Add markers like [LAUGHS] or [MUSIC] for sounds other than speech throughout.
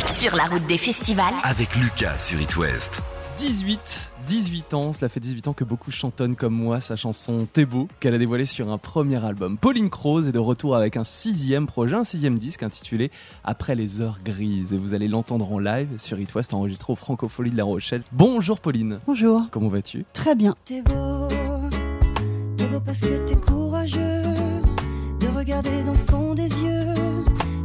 Sur la route des festivals. Avec Lucas sur It West. 18, 18 ans, cela fait 18 ans que beaucoup chantonnent comme moi sa chanson T'es beau, qu'elle a dévoilée sur un premier album. Pauline Croze est de retour avec un sixième projet, un sixième disque intitulé Après les heures grises. Et vous allez l'entendre en live sur It West, enregistré au Francophonie de La Rochelle. Bonjour Pauline. Bonjour. Comment vas-tu? Très bien. T'es beau, t'es beau parce que t'es courageux de regarder dans le fond des yeux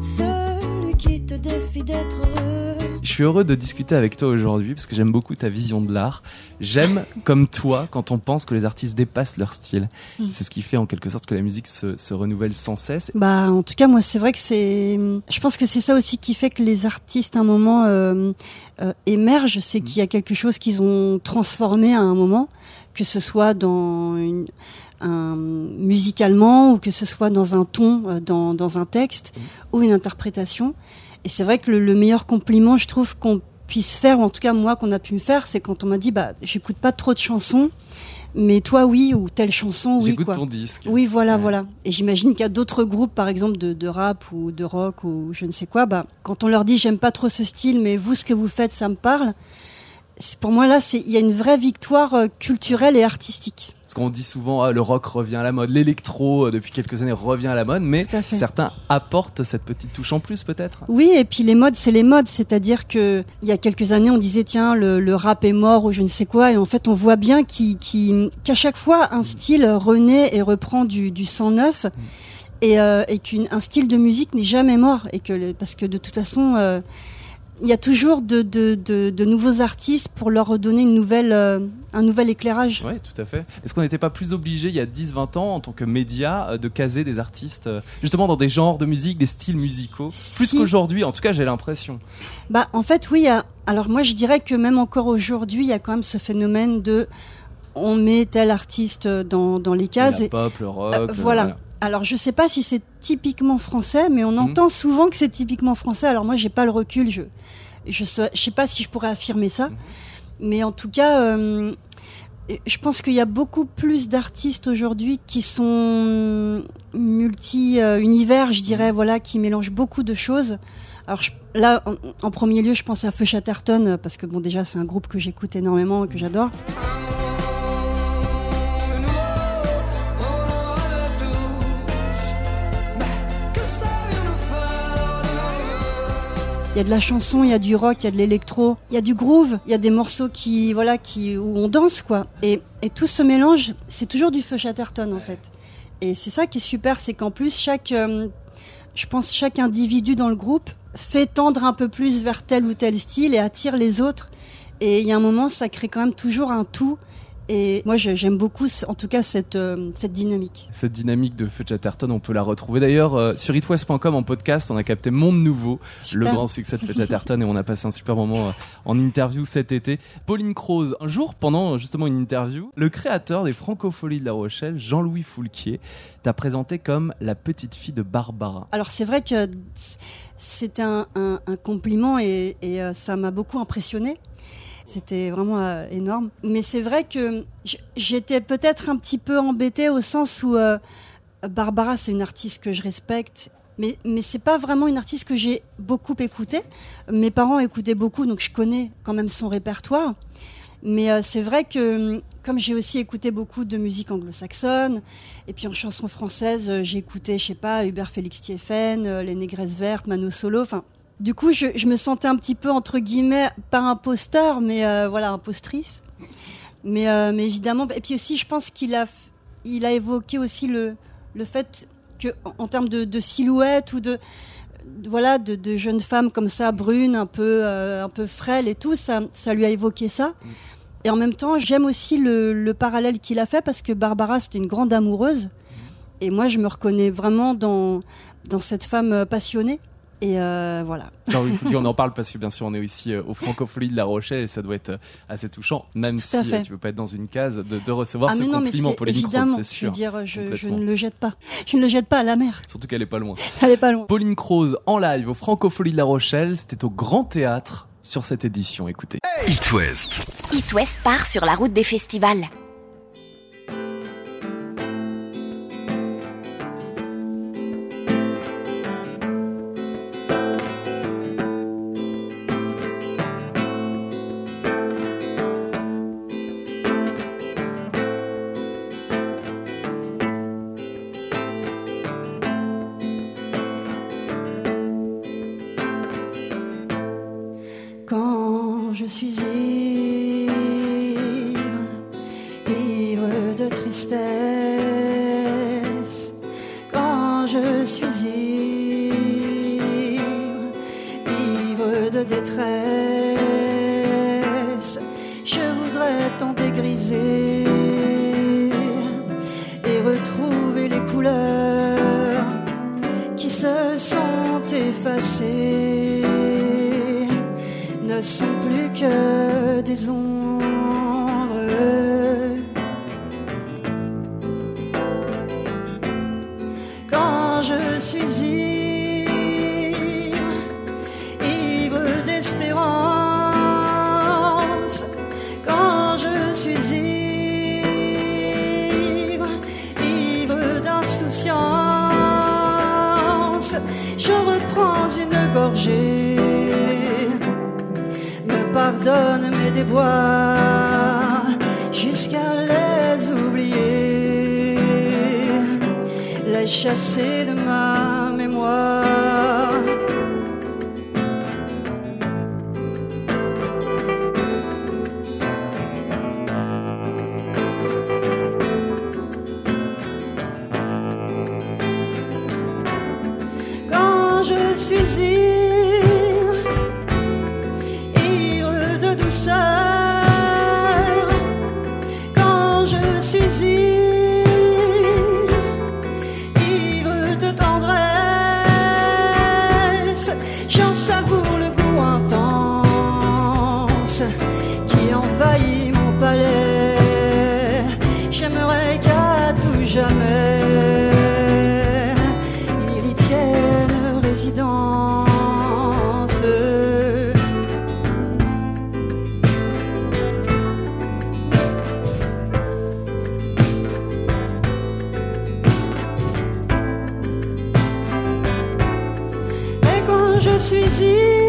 celui qui te défie d'être heureux. Je suis heureux de discuter avec toi aujourd'hui parce que j'aime beaucoup ta vision de l'art. J'aime, [LAUGHS] comme toi, quand on pense que les artistes dépassent leur style. Mm. C'est ce qui fait en quelque sorte que la musique se, se renouvelle sans cesse. Bah, en tout cas, moi, c'est vrai que c'est. Je pense que c'est ça aussi qui fait que les artistes, à un moment, euh, euh, émergent. C'est qu'il y a quelque chose qu'ils ont transformé à un moment, que ce soit dans une, un, musicalement ou que ce soit dans un ton, euh, dans, dans un texte ou une interprétation. Et c'est vrai que le, le meilleur compliment, je trouve, qu'on puisse faire, ou en tout cas moi qu'on a pu me faire, c'est quand on m'a dit bah j'écoute pas trop de chansons, mais toi oui ou telle chanson oui J'écoute ton disque. Oui, voilà, Ouais. voilà. Et j'imagine qu'il y a d'autres groupes, par exemple, de, de rap ou de rock ou je ne sais quoi. Bah, quand on leur dit j'aime pas trop ce style, mais vous, ce que vous faites, ça me parle. Pour moi, là, il y a une vraie victoire euh, culturelle et artistique. Parce qu'on dit souvent ah, le rock revient à la mode, l'électro euh, depuis quelques années revient à la mode, mais certains apportent cette petite touche en plus peut-être. Oui, et puis les modes, c'est les modes. C'est-à-dire que il y a quelques années, on disait tiens, le, le rap est mort ou je ne sais quoi, et en fait, on voit bien qu'à chaque fois, un style renaît et reprend du, du sang neuf, et, euh, et qu'un style de musique n'est jamais mort, et que le- parce que de toute façon. euh, il y a toujours de, de, de, de nouveaux artistes pour leur une nouvelle, euh, un nouvel éclairage. Oui, tout à fait. Est-ce qu'on n'était pas plus obligé il y a 10-20 ans en tant que média euh, de caser des artistes euh, justement dans des genres de musique, des styles musicaux? Plus qu'aujourd'hui, en tout cas j'ai l'impression. Bah, en fait, oui. Alors moi, je dirais que même encore aujourd'hui, il y a quand même ce phénomène de on met tel artiste dans, dans les cases. La et- pop, le rock. Euh, voilà. Alors je sais pas si c'est typiquement français, mais on Mhm. entend souvent que c'est typiquement français. Alors moi, j'ai pas le recul. Je je sais, je sais pas si je pourrais affirmer ça, Mhm. mais en tout cas. euh, je pense qu'il y a beaucoup plus d'artistes aujourd'hui qui sont multi-univers, je dirais, Mhm. voilà, qui mélangent beaucoup de choses. Alors je- là, en, en premier lieu, je pense à Feu Chatterton euh, parce que bon, déjà, c'est un groupe que j'écoute énormément et que j'adore. Il y a de la chanson, il y a du rock, il y a de l'électro, il y a du groove, il y a des morceaux qui, voilà, qui, où on danse, quoi. Et, et tout ce mélange, c'est toujours du feu Chatterton, en fait. Et c'est ça qui est super, c'est qu'en plus, chaque, euh, je pense, chaque individu dans le groupe fait tendre un peu plus vers tel ou tel style et attire les autres. Et il y a un moment, ça crée quand même toujours un tout. Et moi, j'aime beaucoup, en tout cas, cette, euh, cette dynamique. Cette dynamique de Feu Chatterton, on peut la retrouver d'ailleurs euh, sur itwest.com en podcast. On a capté Monde Nouveau, le Super. grand succès de Feu Chatterton, et on a passé un super moment euh, en interview cet été. Pauline Croze, un jour, pendant justement une interview, le créateur des Francopholies de La Rochelle, Jean-Louis Foulquier, t'a présenté comme la petite fille de Barbara. Alors c'est vrai que c'était un, un- un compliment et, et, ça m'a beaucoup impressionné. C'était vraiment euh, énorme. Mais c'est vrai que j'étais peut-être un petit peu embêtée au sens où euh, Barbara, c'est une artiste que je respecte. Mais, mais c'est pas vraiment une artiste que j'ai beaucoup écoutée. Mes parents écoutaient beaucoup, donc je connais quand même son répertoire. Mais euh, c'est vrai que, comme j'ai aussi écouté beaucoup de musique anglo-saxonne, et puis en chanson française, j'ai écouté, je sais pas, Hubert Félix Thieffen, euh, Les Négresses Vertes, Mano Solo, enfin. Du coup, je, me sentais un petit peu, entre guillemets, pas imposteur, mais euh, voilà, impostrice. Mais, euh, mais évidemment, et puis aussi, je pense qu'il a, il a évoqué aussi le, le fait que, en, termes de, silhouette ou de, voilà, de, de jeunes femmes comme ça, brunes, un peu, euh, un peu frêles et tout, ça, ça lui a évoqué ça. Et en même temps, j'aime aussi le, le parallèle qu'il a fait parce que Barbara, c'était une grande amoureuse. Et moi, je me reconnais vraiment dans, dans cette femme euh, passionnée. Et euh, voilà. Foulquier, on [LAUGHS] en parle parce que bien sûr, on est aussi euh, aux Francopholies de La Rochelle et ça doit être euh, assez touchant, même si euh, fait. tu veux pas être dans une case, de, de recevoir ah ce mais non, compliment, Pauline Croze, évidemment, c'est je veux sûr. dire, je, ne le jette pas. Je ne le jette pas à la mer. Surtout qu'elle est pas loin. [LAUGHS] Elle est pas loin. Pauline Croze en live aux Francopholies de La Rochelle, c'était au Grand Théâtre sur cette édition. Écoutez. It West. It West part sur la route des festivals. Je suis ivre, ivre de détresse, je voudrais t'en dégriser et retrouver les couleurs qui se sont effacées ne sont plus que des ombres. Me pardonne mes déboires jusqu'à les oublier, les chasser de ma mémoire. Quand je suis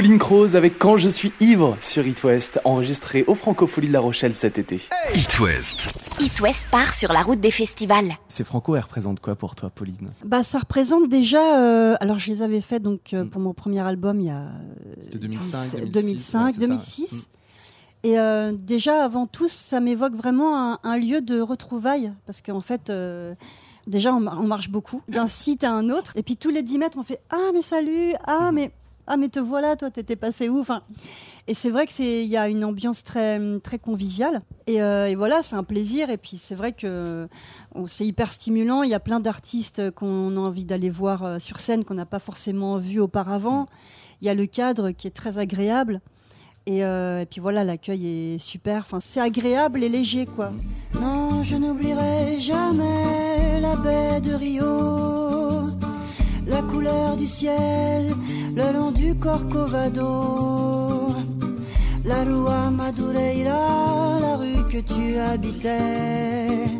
Pauline Croze avec Quand je suis ivre sur It West, enregistré au Francofolie de La Rochelle cet été. It West. It West part sur la route des festivals. C'est Franco, elle représente quoi pour toi, Pauline? Bah, ça représente déjà. euh, alors, je les avais fait donc euh, Mm. pour mon premier album il y a. euh, C'était 2005, 10, 2006, 2005, ouais, c'est ça. 2006. Mm. Et euh, déjà, avant tout, ça m'évoque vraiment un, un lieu de retrouvailles. Parce qu'en fait, euh, déjà, on, on marche beaucoup d'un site à un autre. Et puis, tous les 10 mètres, on fait Ah, mais salut Ah, mais. Ah, mais te voilà, toi, t'étais passé où? Enfin, Et c'est vrai qu'il y a une ambiance très, très conviviale. Et, euh, et voilà, c'est un plaisir. Et puis, c'est vrai que c'est hyper stimulant. Il y a plein d'artistes qu'on a envie d'aller voir euh, sur scène qu'on n'a pas forcément vu auparavant. Il y a le cadre qui est très agréable. Et, euh, et puis voilà, l'accueil est super. Enfin, c'est agréable et léger, quoi. Non, je n'oublierai jamais la baie de Rio, la couleur du ciel le long du Corcovado, la Rua Madureira, la rue que tu habitais.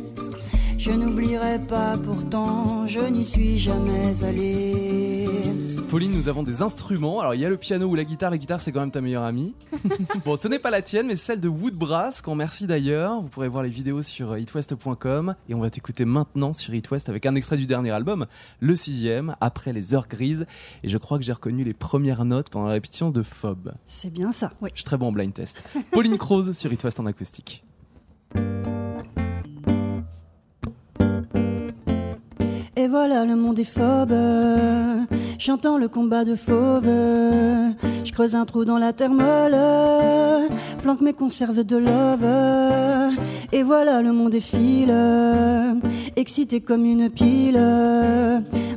Je n'oublierai pas pourtant, je n'y suis jamais allé. Pauline, nous avons des instruments. Alors, il y a le piano ou la guitare. La guitare, c'est quand même ta meilleure amie. [LAUGHS] bon, ce n'est pas la tienne, mais celle de Woodbrass, qu'on remercie d'ailleurs. Vous pourrez voir les vidéos sur itwest.com. Et on va t'écouter maintenant sur itwest avec un extrait du dernier album, le sixième, après les heures grises. Et je crois que j'ai reconnu les premières notes pendant la répétition de Phob. C'est bien ça, oui. Je suis très bon en blind test. Pauline Croze sur itwest en acoustique. Et voilà, le monde est phobe. J'entends le combat de fauve. Je creuse un trou dans la terre molle. Planque mes conserves de love. Et voilà, le monde est file. Excité comme une pile.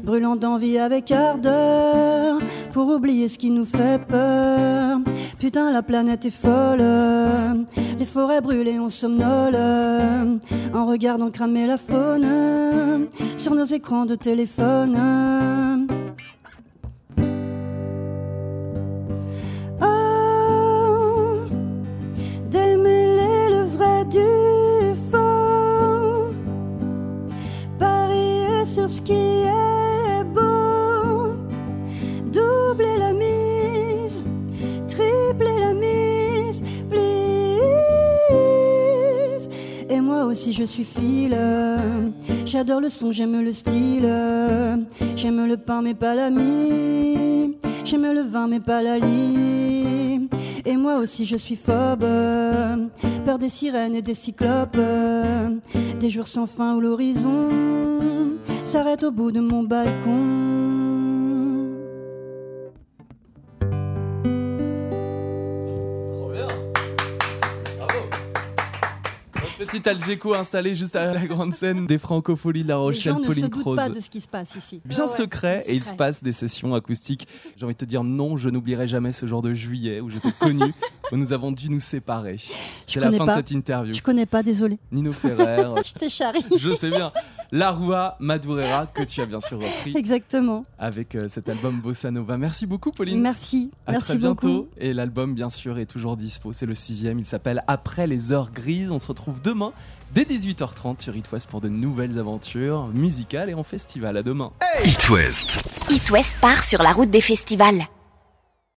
Brûlant d'envie avec ardeur. Pour oublier ce qui nous fait peur. Putain, la planète est folle. Les forêts brûlées, on somnole. En regardant cramer la faune sur nos écrans de téléphone. Aussi je suis file. J'adore le son, j'aime le style. J'aime le pain, mais pas l'ami. J'aime le vin, mais pas la. Et moi aussi je suis phobe. Peur des sirènes et des cyclopes. Des jours sans fin où l'horizon s'arrête au bout de mon balcon. Petit Algeco installé juste à la grande scène des Francopholies de La Les Rochelle, gens ne se doutent pas de ce qui se passe ici. Bien Ah ouais, secret, et il se passe des sessions acoustiques. J'ai envie de te dire non, je n'oublierai jamais ce jour de juillet où je t'ai connu, [LAUGHS] où nous avons dû nous séparer. C'est la fin pas. de cette interview. Je connais pas, désolé. Nino Ferrer, [LAUGHS] Je te charrie. je sais bien. La Rua Madureira, que tu as bien sûr repris Exactement. avec euh, cet album Bossa Nova. Merci beaucoup, Pauline. Merci. À Merci très bientôt. beaucoup. Et l'album, bien sûr, est toujours dispo. C'est le sixième. Il s'appelle Après les heures grises. On se retrouve demain dès 18h30 sur It West pour de nouvelles aventures musicales et en festival. À demain. It West. It West part sur la route des festivals.